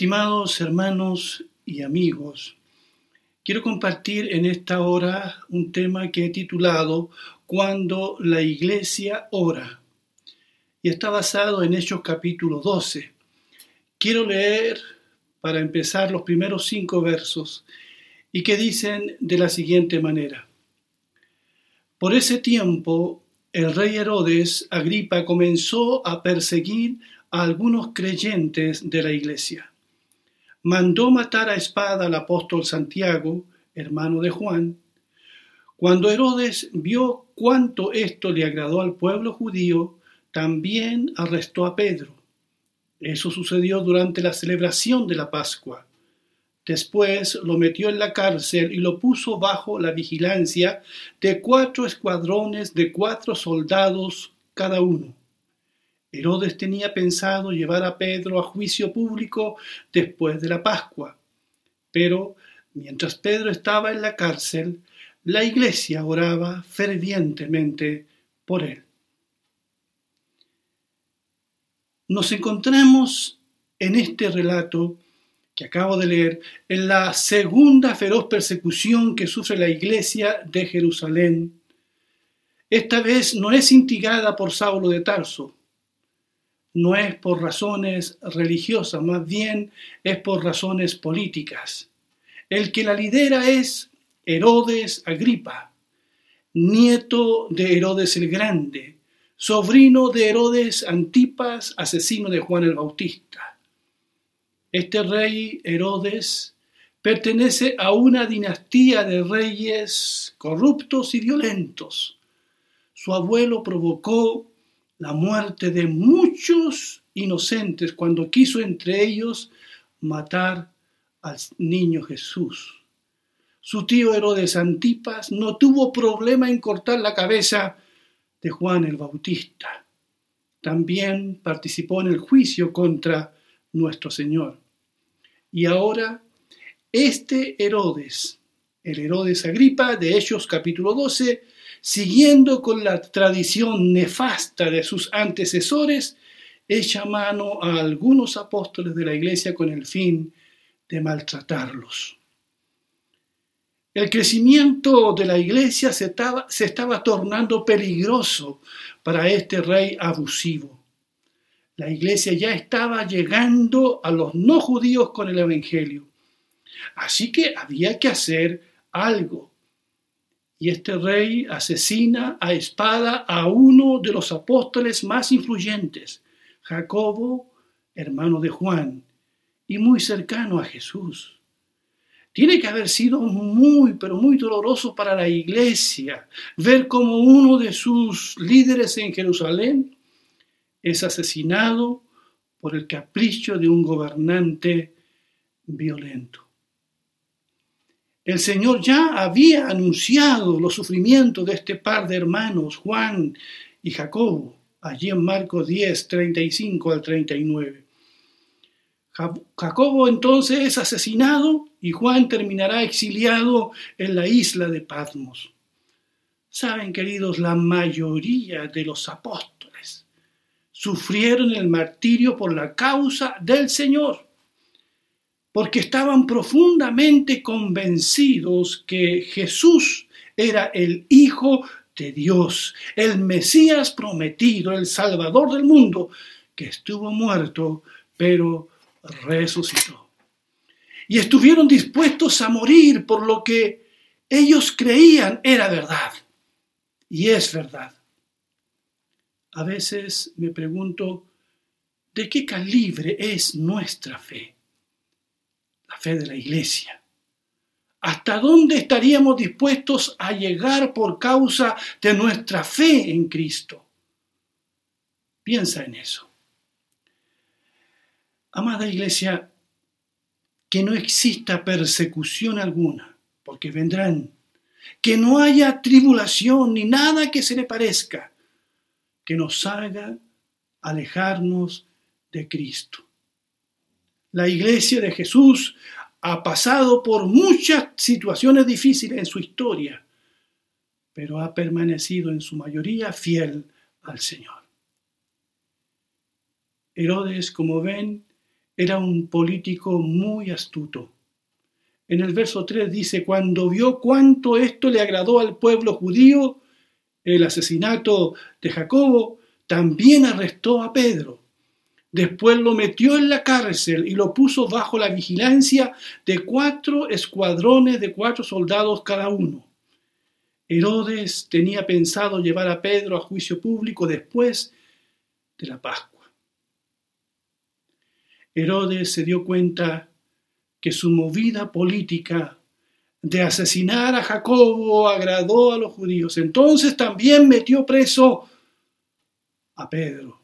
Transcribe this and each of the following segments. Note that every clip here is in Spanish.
Estimados hermanos y amigos, quiero compartir en esta hora un tema que he titulado Cuando la iglesia ora y está basado en Hechos capítulo 12. Quiero leer para empezar los primeros cinco versos y que dicen de la siguiente manera. Por ese tiempo el rey Herodes Agripa comenzó a perseguir a algunos creyentes de la iglesia mandó matar a espada al apóstol Santiago, hermano de Juan. Cuando Herodes vio cuánto esto le agradó al pueblo judío, también arrestó a Pedro. Eso sucedió durante la celebración de la Pascua. Después lo metió en la cárcel y lo puso bajo la vigilancia de cuatro escuadrones de cuatro soldados cada uno. Herodes tenía pensado llevar a Pedro a juicio público después de la Pascua, pero mientras Pedro estaba en la cárcel, la iglesia oraba fervientemente por él. Nos encontramos en este relato que acabo de leer en la segunda feroz persecución que sufre la iglesia de Jerusalén. Esta vez no es instigada por Saulo de Tarso, no es por razones religiosas, más bien es por razones políticas. El que la lidera es Herodes Agripa, nieto de Herodes el Grande, sobrino de Herodes Antipas, asesino de Juan el Bautista. Este rey Herodes pertenece a una dinastía de reyes corruptos y violentos. Su abuelo provocó la muerte de muchos inocentes cuando quiso entre ellos matar al niño Jesús. Su tío Herodes Antipas no tuvo problema en cortar la cabeza de Juan el Bautista. También participó en el juicio contra nuestro Señor. Y ahora, este Herodes, el Herodes Agripa de Hechos capítulo 12, siguiendo con la tradición nefasta de sus antecesores, echa mano a algunos apóstoles de la iglesia con el fin de maltratarlos. El crecimiento de la iglesia se estaba, se estaba tornando peligroso para este rey abusivo. La iglesia ya estaba llegando a los no judíos con el Evangelio. Así que había que hacer algo y este rey asesina a espada a uno de los apóstoles más influyentes, Jacobo, hermano de Juan, y muy cercano a Jesús. Tiene que haber sido muy, pero muy doloroso para la iglesia ver cómo uno de sus líderes en Jerusalén es asesinado por el capricho de un gobernante violento. El Señor ya había anunciado los sufrimientos de este par de hermanos, Juan y Jacobo, allí en Marcos 10, 35 al 39. Jacobo entonces es asesinado y Juan terminará exiliado en la isla de Patmos. Saben, queridos, la mayoría de los apóstoles sufrieron el martirio por la causa del Señor porque estaban profundamente convencidos que Jesús era el Hijo de Dios, el Mesías prometido, el Salvador del mundo, que estuvo muerto, pero resucitó. Y estuvieron dispuestos a morir por lo que ellos creían era verdad. Y es verdad. A veces me pregunto, ¿de qué calibre es nuestra fe? La fe de la iglesia. ¿Hasta dónde estaríamos dispuestos a llegar por causa de nuestra fe en Cristo? Piensa en eso. Amada iglesia, que no exista persecución alguna, porque vendrán. Que no haya tribulación ni nada que se le parezca, que nos haga alejarnos de Cristo. La iglesia de Jesús ha pasado por muchas situaciones difíciles en su historia, pero ha permanecido en su mayoría fiel al Señor. Herodes, como ven, era un político muy astuto. En el verso 3 dice, cuando vio cuánto esto le agradó al pueblo judío, el asesinato de Jacobo, también arrestó a Pedro. Después lo metió en la cárcel y lo puso bajo la vigilancia de cuatro escuadrones de cuatro soldados cada uno. Herodes tenía pensado llevar a Pedro a juicio público después de la Pascua. Herodes se dio cuenta que su movida política de asesinar a Jacobo agradó a los judíos. Entonces también metió preso a Pedro.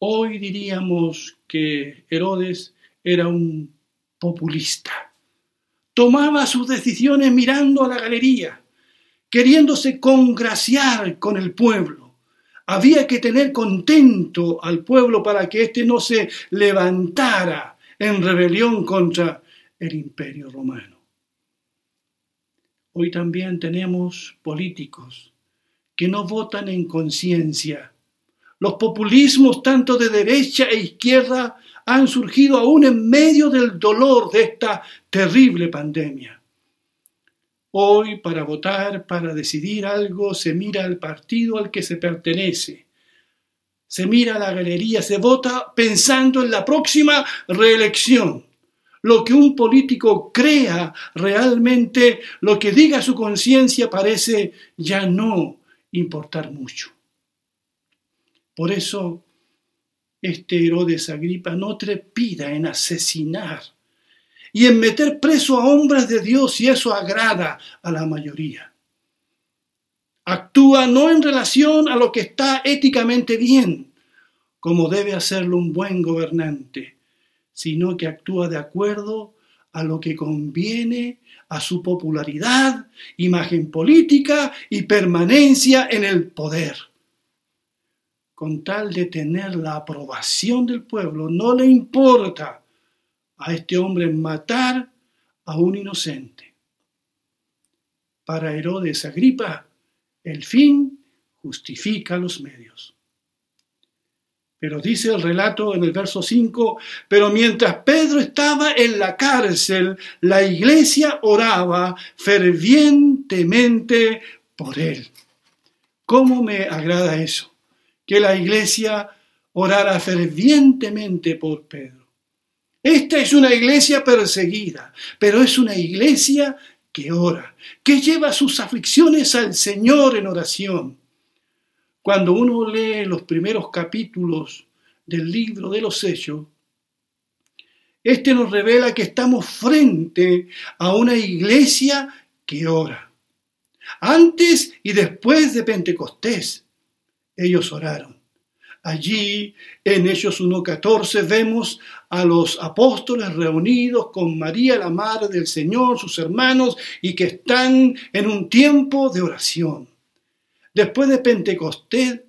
Hoy diríamos que Herodes era un populista tomaba sus decisiones mirando a la galería, queriéndose congraciar con el pueblo. Había que tener contento al pueblo para que éste no se levantara en rebelión contra el imperio romano. Hoy también tenemos políticos que no votan en conciencia. Los populismos tanto de derecha e izquierda han surgido aún en medio del dolor de esta terrible pandemia. Hoy, para votar, para decidir algo, se mira al partido al que se pertenece. Se mira a la galería, se vota pensando en la próxima reelección. Lo que un político crea realmente, lo que diga su conciencia parece ya no importar mucho. Por eso este Herodes Agripa no trepida en asesinar y en meter preso a hombres de Dios y eso agrada a la mayoría. Actúa no en relación a lo que está éticamente bien, como debe hacerlo un buen gobernante, sino que actúa de acuerdo a lo que conviene a su popularidad, imagen política y permanencia en el poder con tal de tener la aprobación del pueblo, no le importa a este hombre matar a un inocente. Para Herodes Agripa, el fin justifica los medios. Pero dice el relato en el verso 5, pero mientras Pedro estaba en la cárcel, la iglesia oraba fervientemente por él. ¿Cómo me agrada eso? Que la iglesia orara fervientemente por Pedro. Esta es una iglesia perseguida, pero es una iglesia que ora, que lleva sus aflicciones al Señor en oración. Cuando uno lee los primeros capítulos del libro de los Hechos, este nos revela que estamos frente a una iglesia que ora. Antes y después de Pentecostés, ellos oraron. Allí, en Hechos 1.14, vemos a los apóstoles reunidos con María, la Madre del Señor, sus hermanos, y que están en un tiempo de oración. Después de Pentecostés,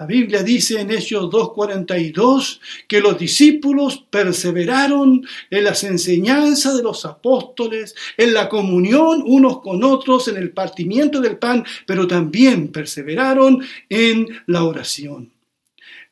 la Biblia dice en Hechos 2.42 que los discípulos perseveraron en las enseñanzas de los apóstoles, en la comunión unos con otros, en el partimiento del pan, pero también perseveraron en la oración.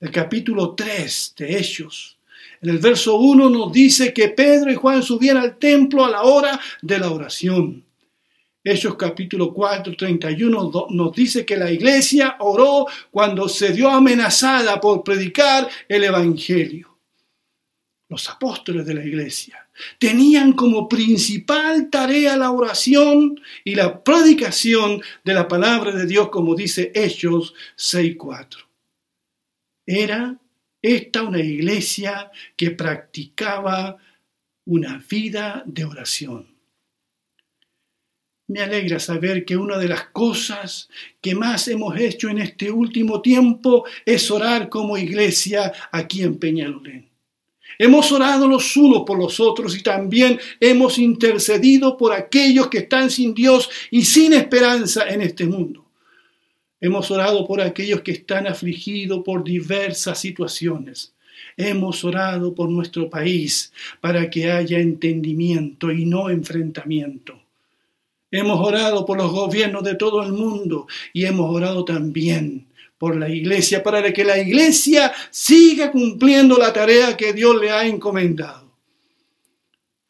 El capítulo 3 de Hechos, en el verso 1 nos dice que Pedro y Juan subían al templo a la hora de la oración. Hechos capítulo 4, 31 nos dice que la iglesia oró cuando se dio amenazada por predicar el Evangelio. Los apóstoles de la iglesia tenían como principal tarea la oración y la predicación de la palabra de Dios, como dice Hechos 6.4. Era esta una iglesia que practicaba una vida de oración. Me alegra saber que una de las cosas que más hemos hecho en este último tiempo es orar como iglesia aquí en Peñalolén. Hemos orado los unos por los otros y también hemos intercedido por aquellos que están sin Dios y sin esperanza en este mundo. Hemos orado por aquellos que están afligidos por diversas situaciones. Hemos orado por nuestro país para que haya entendimiento y no enfrentamiento. Hemos orado por los gobiernos de todo el mundo y hemos orado también por la iglesia, para que la iglesia siga cumpliendo la tarea que Dios le ha encomendado.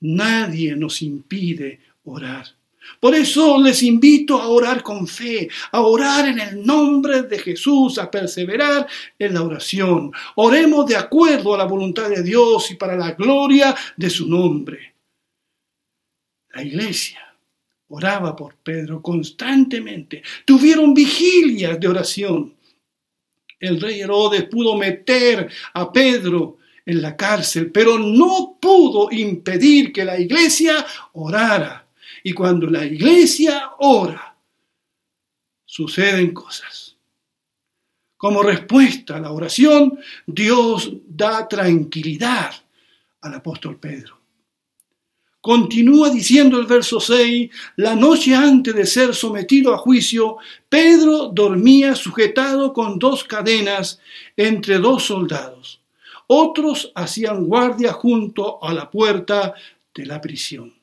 Nadie nos impide orar. Por eso les invito a orar con fe, a orar en el nombre de Jesús, a perseverar en la oración. Oremos de acuerdo a la voluntad de Dios y para la gloria de su nombre. La iglesia oraba por Pedro constantemente. Tuvieron vigilias de oración. El rey Herodes pudo meter a Pedro en la cárcel, pero no pudo impedir que la iglesia orara. Y cuando la iglesia ora, suceden cosas. Como respuesta a la oración, Dios da tranquilidad al apóstol Pedro. Continúa diciendo el verso 6, la noche antes de ser sometido a juicio, Pedro dormía sujetado con dos cadenas entre dos soldados. Otros hacían guardia junto a la puerta de la prisión.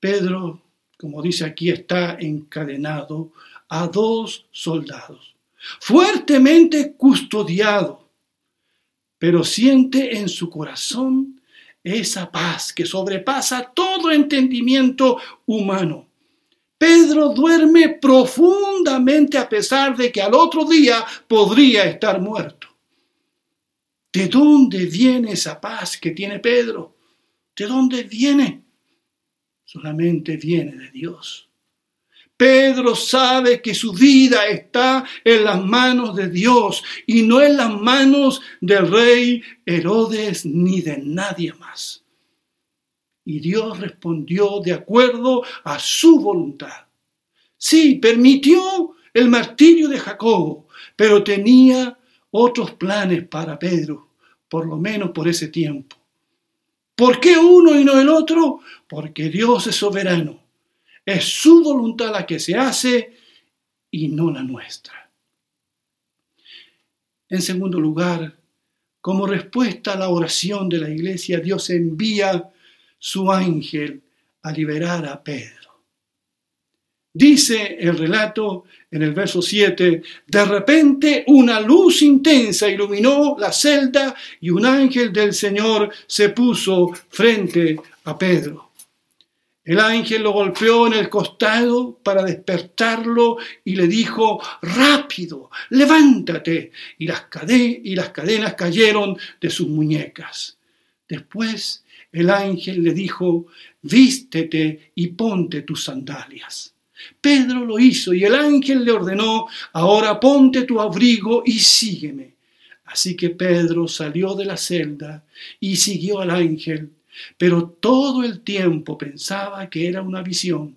Pedro, como dice aquí, está encadenado a dos soldados, fuertemente custodiado, pero siente en su corazón esa paz que sobrepasa todo entendimiento humano. Pedro duerme profundamente a pesar de que al otro día podría estar muerto. ¿De dónde viene esa paz que tiene Pedro? ¿De dónde viene? solamente viene de Dios. Pedro sabe que su vida está en las manos de Dios y no en las manos del rey Herodes ni de nadie más. Y Dios respondió de acuerdo a su voluntad. Sí, permitió el martirio de Jacobo, pero tenía otros planes para Pedro, por lo menos por ese tiempo. ¿Por qué uno y no el otro? Porque Dios es soberano. Es su voluntad la que se hace y no la nuestra. En segundo lugar, como respuesta a la oración de la iglesia, Dios envía su ángel a liberar a Pedro. Dice el relato en el verso 7, de repente una luz intensa iluminó la celda y un ángel del Señor se puso frente a Pedro. El ángel lo golpeó en el costado para despertarlo y le dijo, rápido, levántate. Y las, y las cadenas cayeron de sus muñecas. Después el ángel le dijo, vístete y ponte tus sandalias. Pedro lo hizo y el ángel le ordenó, ahora ponte tu abrigo y sígueme. Así que Pedro salió de la celda y siguió al ángel, pero todo el tiempo pensaba que era una visión.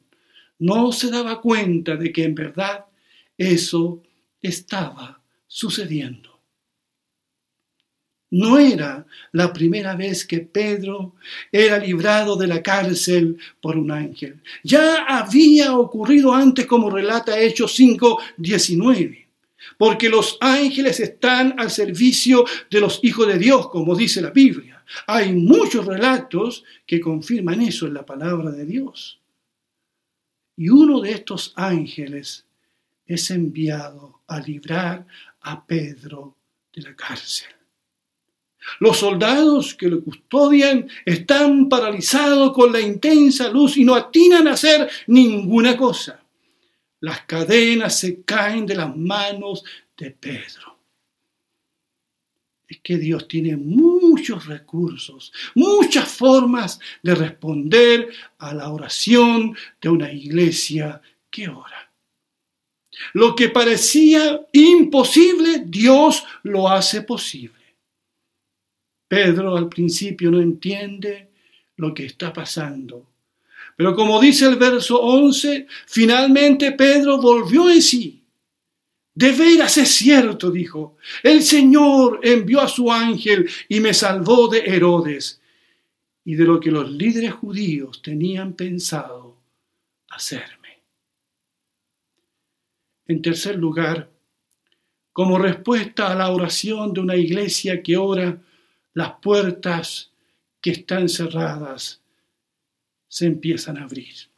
No se daba cuenta de que en verdad eso estaba sucediendo. No era la primera vez que Pedro era librado de la cárcel por un ángel. Ya había ocurrido antes como relata Hechos 5, 19. Porque los ángeles están al servicio de los hijos de Dios, como dice la Biblia. Hay muchos relatos que confirman eso en la palabra de Dios. Y uno de estos ángeles es enviado a librar a Pedro de la cárcel. Los soldados que lo custodian están paralizados con la intensa luz y no atinan a hacer ninguna cosa. Las cadenas se caen de las manos de Pedro. Es que Dios tiene muchos recursos, muchas formas de responder a la oración de una iglesia que ora. Lo que parecía imposible, Dios lo hace posible. Pedro al principio no entiende lo que está pasando. Pero como dice el verso 11, finalmente Pedro volvió en sí. De veras es cierto, dijo, el Señor envió a su ángel y me salvó de Herodes y de lo que los líderes judíos tenían pensado hacerme. En tercer lugar, como respuesta a la oración de una iglesia que ora, las puertas que están cerradas se empiezan a abrir.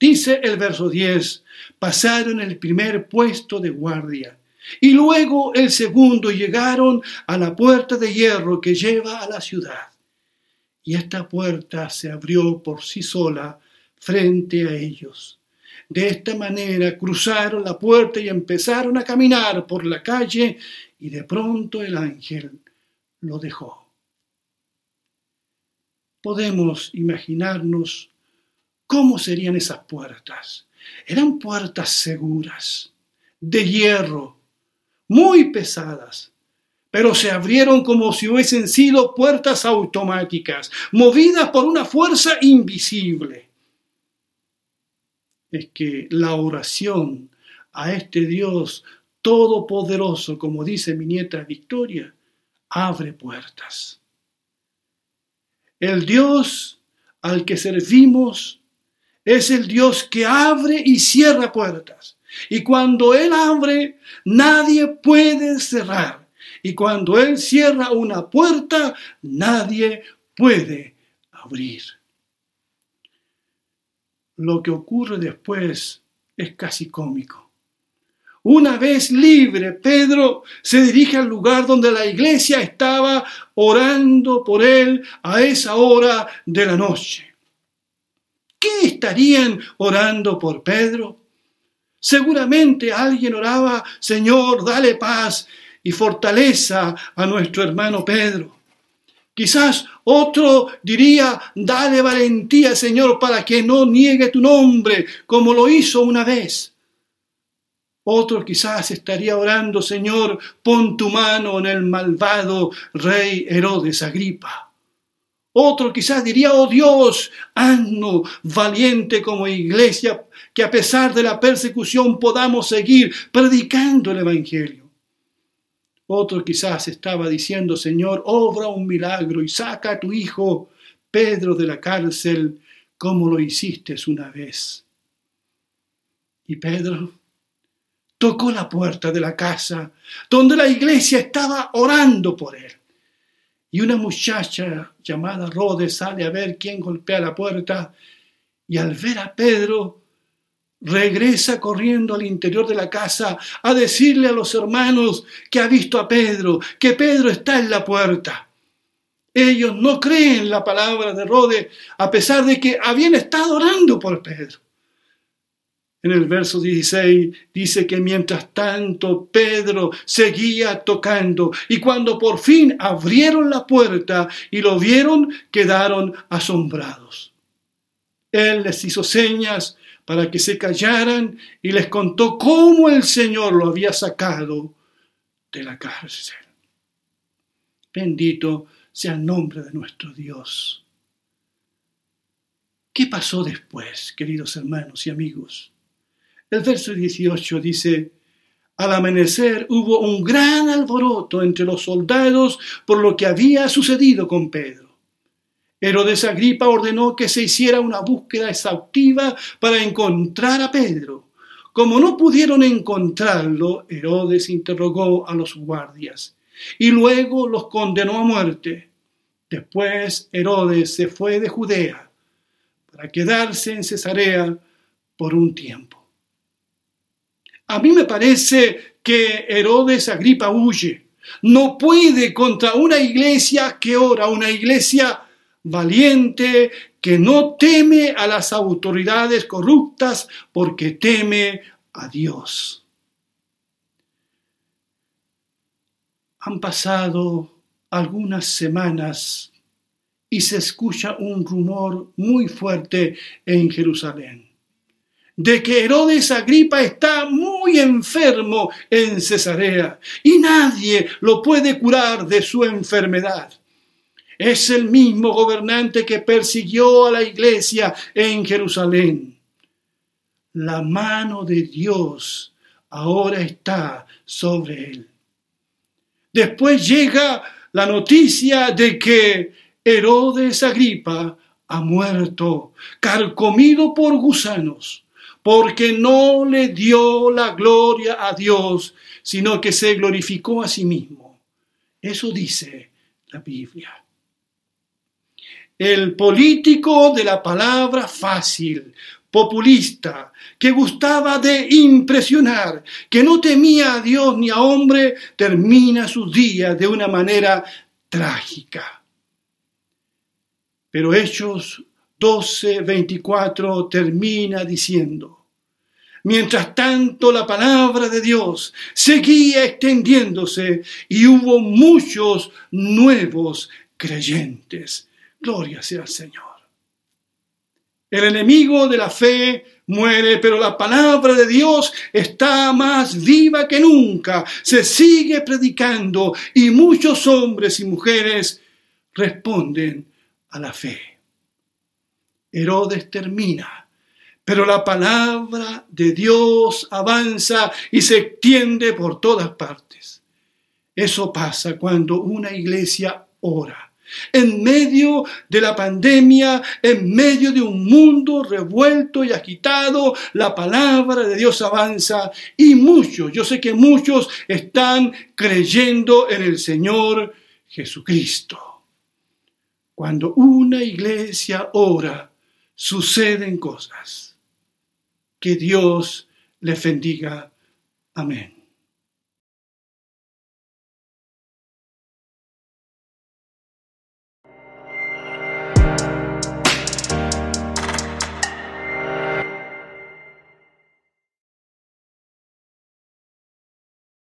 Dice el verso 10, pasaron el primer puesto de guardia y luego el segundo llegaron a la puerta de hierro que lleva a la ciudad. Y esta puerta se abrió por sí sola frente a ellos. De esta manera cruzaron la puerta y empezaron a caminar por la calle y de pronto el ángel lo dejó. Podemos imaginarnos cómo serían esas puertas. Eran puertas seguras, de hierro, muy pesadas, pero se abrieron como si hubiesen sido puertas automáticas, movidas por una fuerza invisible. Es que la oración a este Dios todopoderoso, como dice mi nieta Victoria, abre puertas. El Dios al que servimos es el Dios que abre y cierra puertas. Y cuando Él abre, nadie puede cerrar. Y cuando Él cierra una puerta, nadie puede abrir. Lo que ocurre después es casi cómico. Una vez libre, Pedro se dirige al lugar donde la iglesia estaba orando por él a esa hora de la noche. ¿Qué estarían orando por Pedro? Seguramente alguien oraba, Señor, dale paz y fortaleza a nuestro hermano Pedro. Quizás otro diría, dale valentía, Señor, para que no niegue tu nombre, como lo hizo una vez. Otro quizás estaría orando, Señor, pon tu mano en el malvado rey Herodes Agripa. Otro quizás diría, oh Dios, haznos valiente como iglesia, que a pesar de la persecución podamos seguir predicando el Evangelio. Otro quizás estaba diciendo, Señor, obra un milagro y saca a tu hijo Pedro de la cárcel como lo hiciste una vez. Y Pedro tocó la puerta de la casa donde la iglesia estaba orando por él. Y una muchacha llamada Rode sale a ver quién golpea la puerta y al ver a Pedro regresa corriendo al interior de la casa a decirle a los hermanos que ha visto a Pedro, que Pedro está en la puerta. Ellos no creen la palabra de Rode a pesar de que habían estado orando por Pedro. En el verso 16 dice que mientras tanto Pedro seguía tocando y cuando por fin abrieron la puerta y lo vieron, quedaron asombrados. Él les hizo señas para que se callaran y les contó cómo el Señor lo había sacado de la cárcel. Bendito sea el nombre de nuestro Dios. ¿Qué pasó después, queridos hermanos y amigos? El verso 18 dice, al amanecer hubo un gran alboroto entre los soldados por lo que había sucedido con Pedro. Herodes Agripa ordenó que se hiciera una búsqueda exhaustiva para encontrar a Pedro. Como no pudieron encontrarlo, Herodes interrogó a los guardias y luego los condenó a muerte. Después Herodes se fue de Judea para quedarse en Cesarea por un tiempo. A mí me parece que Herodes Agripa huye. No puede contra una iglesia que ora, una iglesia valiente, que no teme a las autoridades corruptas porque teme a Dios. Han pasado algunas semanas y se escucha un rumor muy fuerte en Jerusalén de que Herodes Agripa está muy enfermo en Cesarea y nadie lo puede curar de su enfermedad. Es el mismo gobernante que persiguió a la iglesia en Jerusalén. La mano de Dios ahora está sobre él. Después llega la noticia de que Herodes Agripa ha muerto, carcomido por gusanos porque no le dio la gloria a Dios, sino que se glorificó a sí mismo. Eso dice la Biblia. El político de la palabra fácil populista, que gustaba de impresionar, que no temía a Dios ni a hombre, termina sus días de una manera trágica. Pero Hechos 12, 24 termina diciendo, Mientras tanto, la palabra de Dios seguía extendiéndose y hubo muchos nuevos creyentes. Gloria sea al Señor. El enemigo de la fe muere, pero la palabra de Dios está más viva que nunca. Se sigue predicando y muchos hombres y mujeres responden a la fe. Herodes termina, pero la palabra de Dios avanza y se extiende por todas partes. Eso pasa cuando una iglesia ora en medio de la pandemia, en medio de un mundo revuelto y agitado, la palabra de Dios avanza y muchos, yo sé que muchos están creyendo en el Señor Jesucristo. Cuando una iglesia ora, suceden cosas. Que Dios les bendiga. Amén.